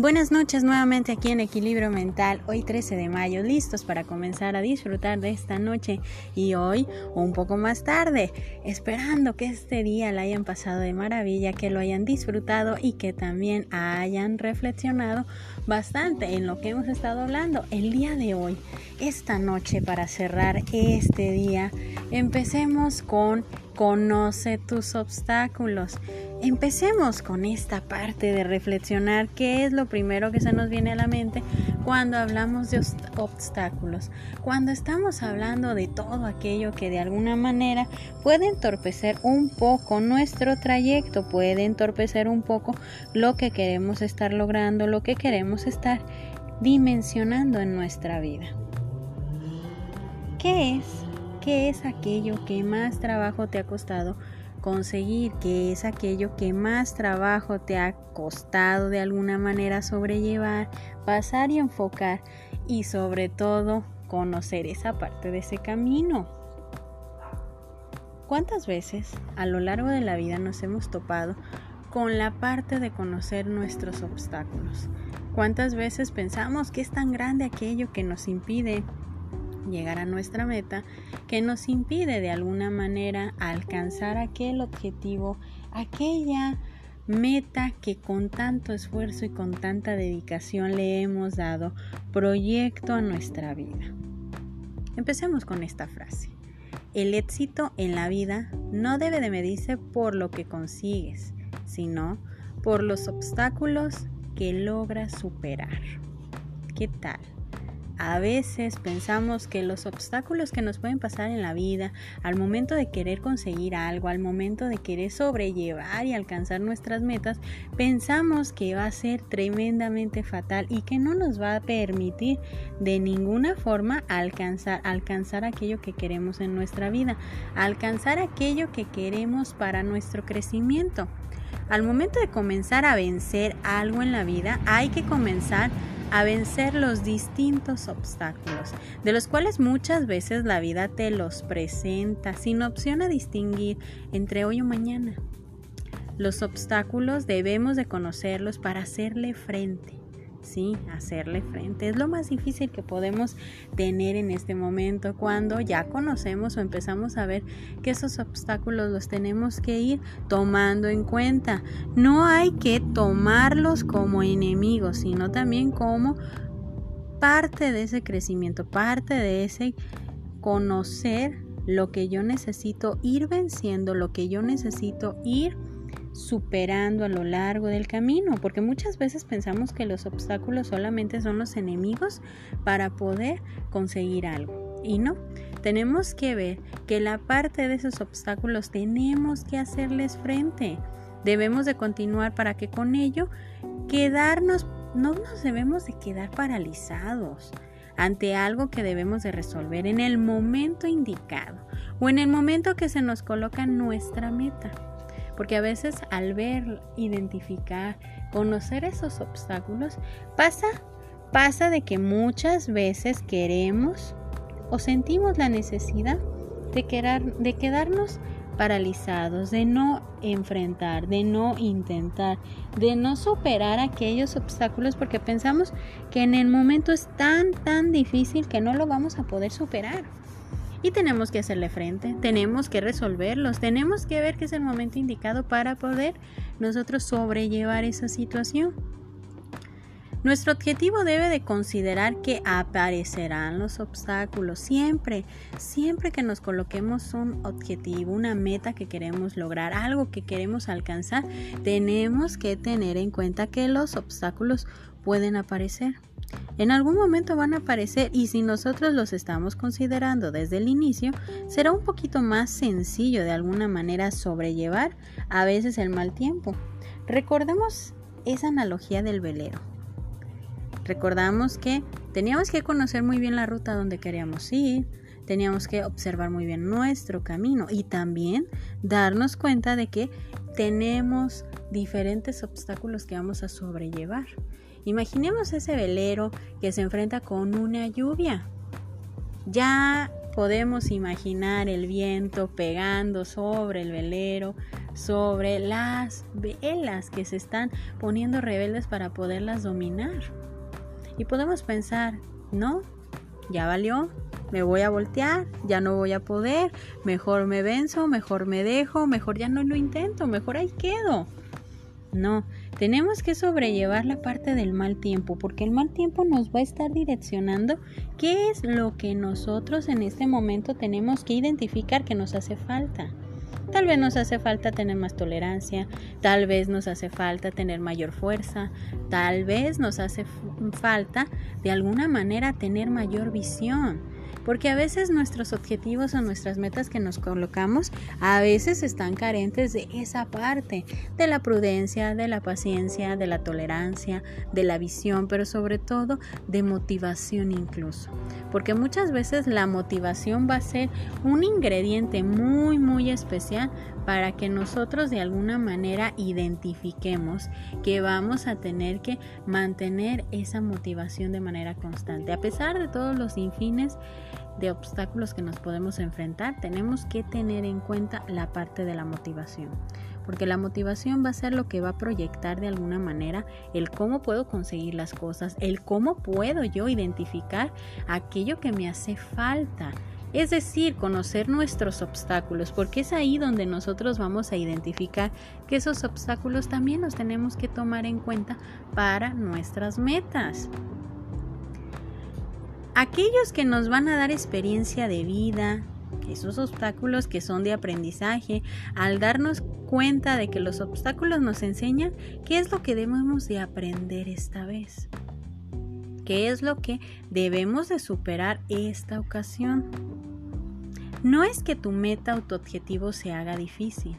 Buenas noches nuevamente aquí en Equilibrio Mental, hoy 13 de mayo, listos para comenzar a disfrutar de esta noche y hoy un poco más tarde, esperando que este día la hayan pasado de maravilla, que lo hayan disfrutado y que también hayan reflexionado bastante en lo que hemos estado hablando el día de hoy. Esta noche para cerrar este día, empecemos con conoce tus obstáculos. Empecemos con esta parte de reflexionar qué es lo primero que se nos viene a la mente cuando hablamos de obstáculos, cuando estamos hablando de todo aquello que de alguna manera puede entorpecer un poco nuestro trayecto, puede entorpecer un poco lo que queremos estar logrando, lo que queremos estar dimensionando en nuestra vida. ¿Qué es? ¿Qué es aquello que más trabajo te ha costado conseguir? ¿Qué es aquello que más trabajo te ha costado de alguna manera sobrellevar, pasar y enfocar? Y sobre todo, conocer esa parte de ese camino. ¿Cuántas veces a lo largo de la vida nos hemos topado con la parte de conocer nuestros obstáculos? ¿Cuántas veces pensamos que es tan grande aquello que nos impide llegar a nuestra meta que nos impide de alguna manera alcanzar aquel objetivo, aquella meta que con tanto esfuerzo y con tanta dedicación le hemos dado proyecto a nuestra vida. Empecemos con esta frase. El éxito en la vida no debe de medirse por lo que consigues, sino por los obstáculos que logras superar. ¿Qué tal? A veces pensamos que los obstáculos que nos pueden pasar en la vida, al momento de querer conseguir algo, al momento de querer sobrellevar y alcanzar nuestras metas, pensamos que va a ser tremendamente fatal y que no nos va a permitir de ninguna forma alcanzar, alcanzar aquello que queremos en nuestra vida, alcanzar aquello que queremos para nuestro crecimiento. Al momento de comenzar a vencer algo en la vida, hay que comenzar a vencer los distintos obstáculos, de los cuales muchas veces la vida te los presenta sin opción a distinguir entre hoy o mañana. Los obstáculos debemos de conocerlos para hacerle frente sí, hacerle frente. Es lo más difícil que podemos tener en este momento cuando ya conocemos o empezamos a ver que esos obstáculos los tenemos que ir tomando en cuenta. No hay que tomarlos como enemigos, sino también como parte de ese crecimiento, parte de ese conocer lo que yo necesito ir venciendo, lo que yo necesito ir superando a lo largo del camino, porque muchas veces pensamos que los obstáculos solamente son los enemigos para poder conseguir algo. Y no, tenemos que ver que la parte de esos obstáculos tenemos que hacerles frente. Debemos de continuar para que con ello quedarnos, no nos debemos de quedar paralizados ante algo que debemos de resolver en el momento indicado o en el momento que se nos coloca nuestra meta. Porque a veces al ver, identificar, conocer esos obstáculos, pasa, pasa de que muchas veces queremos o sentimos la necesidad de, quedar, de quedarnos paralizados, de no enfrentar, de no intentar, de no superar aquellos obstáculos porque pensamos que en el momento es tan, tan difícil que no lo vamos a poder superar y tenemos que hacerle frente, tenemos que resolverlos, tenemos que ver que es el momento indicado para poder nosotros sobrellevar esa situación. Nuestro objetivo debe de considerar que aparecerán los obstáculos siempre, siempre que nos coloquemos un objetivo, una meta que queremos lograr, algo que queremos alcanzar, tenemos que tener en cuenta que los obstáculos pueden aparecer. En algún momento van a aparecer y si nosotros los estamos considerando desde el inicio, será un poquito más sencillo de alguna manera sobrellevar a veces el mal tiempo. Recordemos esa analogía del velero. Recordamos que teníamos que conocer muy bien la ruta donde queríamos ir, teníamos que observar muy bien nuestro camino y también darnos cuenta de que tenemos diferentes obstáculos que vamos a sobrellevar. Imaginemos ese velero que se enfrenta con una lluvia. Ya podemos imaginar el viento pegando sobre el velero, sobre las velas que se están poniendo rebeldes para poderlas dominar. Y podemos pensar, no, ya valió, me voy a voltear, ya no voy a poder, mejor me venzo, mejor me dejo, mejor ya no lo intento, mejor ahí quedo. No, tenemos que sobrellevar la parte del mal tiempo, porque el mal tiempo nos va a estar direccionando qué es lo que nosotros en este momento tenemos que identificar que nos hace falta. Tal vez nos hace falta tener más tolerancia, tal vez nos hace falta tener mayor fuerza, tal vez nos hace falta de alguna manera tener mayor visión porque a veces nuestros objetivos o nuestras metas que nos colocamos a veces están carentes de esa parte, de la prudencia, de la paciencia, de la tolerancia, de la visión, pero sobre todo de motivación incluso. Porque muchas veces la motivación va a ser un ingrediente muy, muy especial para que nosotros de alguna manera identifiquemos que vamos a tener que mantener esa motivación de manera constante. A pesar de todos los infines de obstáculos que nos podemos enfrentar, tenemos que tener en cuenta la parte de la motivación. Porque la motivación va a ser lo que va a proyectar de alguna manera el cómo puedo conseguir las cosas, el cómo puedo yo identificar aquello que me hace falta es decir, conocer nuestros obstáculos, porque es ahí donde nosotros vamos a identificar que esos obstáculos también los tenemos que tomar en cuenta para nuestras metas. Aquellos que nos van a dar experiencia de vida, esos obstáculos que son de aprendizaje, al darnos cuenta de que los obstáculos nos enseñan qué es lo que debemos de aprender esta vez, qué es lo que debemos de superar esta ocasión. No es que tu meta o tu objetivo se haga difícil,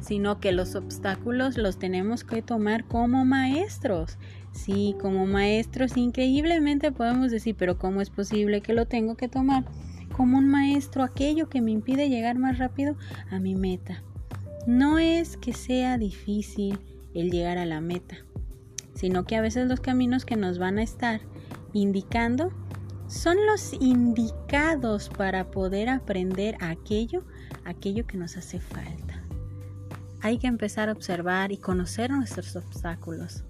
sino que los obstáculos los tenemos que tomar como maestros. Sí, como maestros increíblemente podemos decir, pero ¿cómo es posible que lo tengo que tomar como un maestro aquello que me impide llegar más rápido a mi meta? No es que sea difícil el llegar a la meta, sino que a veces los caminos que nos van a estar indicando son los indicados para poder aprender aquello, aquello que nos hace falta. Hay que empezar a observar y conocer nuestros obstáculos.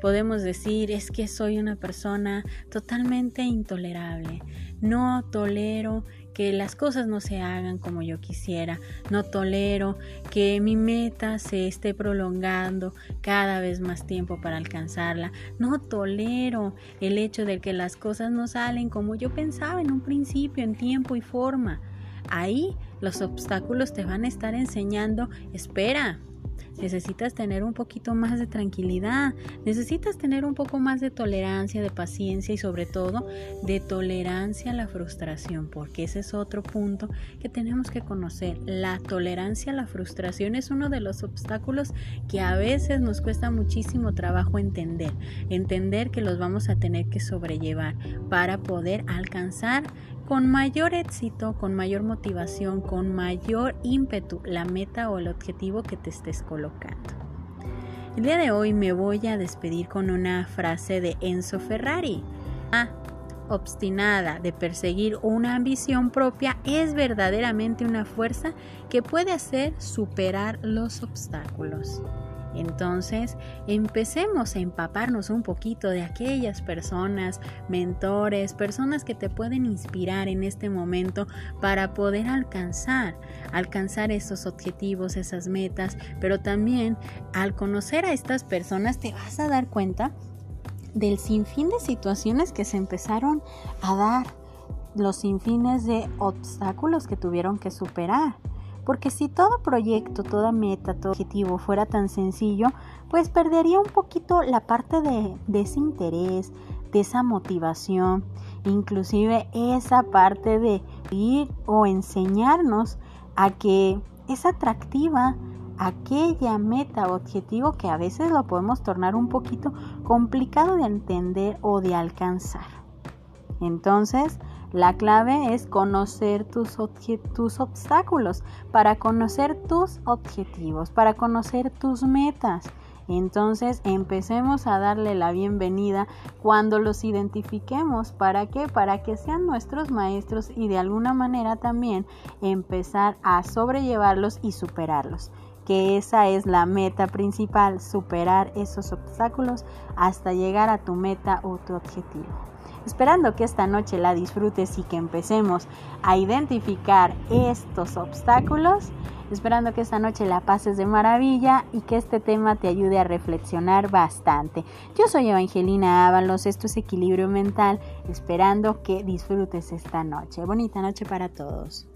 Podemos decir, es que soy una persona totalmente intolerable. No tolero que las cosas no se hagan como yo quisiera. No tolero que mi meta se esté prolongando cada vez más tiempo para alcanzarla. No tolero el hecho de que las cosas no salen como yo pensaba en un principio, en tiempo y forma. Ahí los obstáculos te van a estar enseñando, espera, necesitas tener un poquito más de tranquilidad, necesitas tener un poco más de tolerancia, de paciencia y sobre todo de tolerancia a la frustración, porque ese es otro punto que tenemos que conocer. La tolerancia a la frustración es uno de los obstáculos que a veces nos cuesta muchísimo trabajo entender, entender que los vamos a tener que sobrellevar para poder alcanzar con mayor éxito, con mayor motivación, con mayor ímpetu la meta o el objetivo que te estés colocando. El día de hoy me voy a despedir con una frase de Enzo Ferrari. Ah, obstinada de perseguir una ambición propia es verdaderamente una fuerza que puede hacer superar los obstáculos. Entonces, empecemos a empaparnos un poquito de aquellas personas, mentores, personas que te pueden inspirar en este momento para poder alcanzar, alcanzar esos objetivos, esas metas, pero también al conocer a estas personas te vas a dar cuenta del sinfín de situaciones que se empezaron a dar, los sinfines de obstáculos que tuvieron que superar. Porque si todo proyecto, toda meta, todo objetivo fuera tan sencillo, pues perdería un poquito la parte de, ese interés, de esa motivación, inclusive esa parte de ir o enseñarnos a que es atractiva aquella meta o objetivo que a veces lo podemos tornar un poquito complicado de entender o de alcanzar. Entonces, la clave es conocer tus, tus, obstáculos, para conocer tus objetivos, para conocer tus metas. Entonces empecemos a darle la bienvenida cuando los identifiquemos. ¿Para qué? Para que sean nuestros maestros y de alguna manera también empezar a sobrellevarlos y superarlos que esa es la meta principal, superar esos obstáculos hasta llegar a tu meta o tu objetivo. Esperando que esta noche la disfrutes y que empecemos a identificar estos obstáculos, esperando que esta noche la pases de maravilla y que este tema te ayude a reflexionar bastante. Yo soy Evangelina Ábalos, esto es Equilibrio Mental, esperando que disfrutes esta noche. Bonita noche para todos.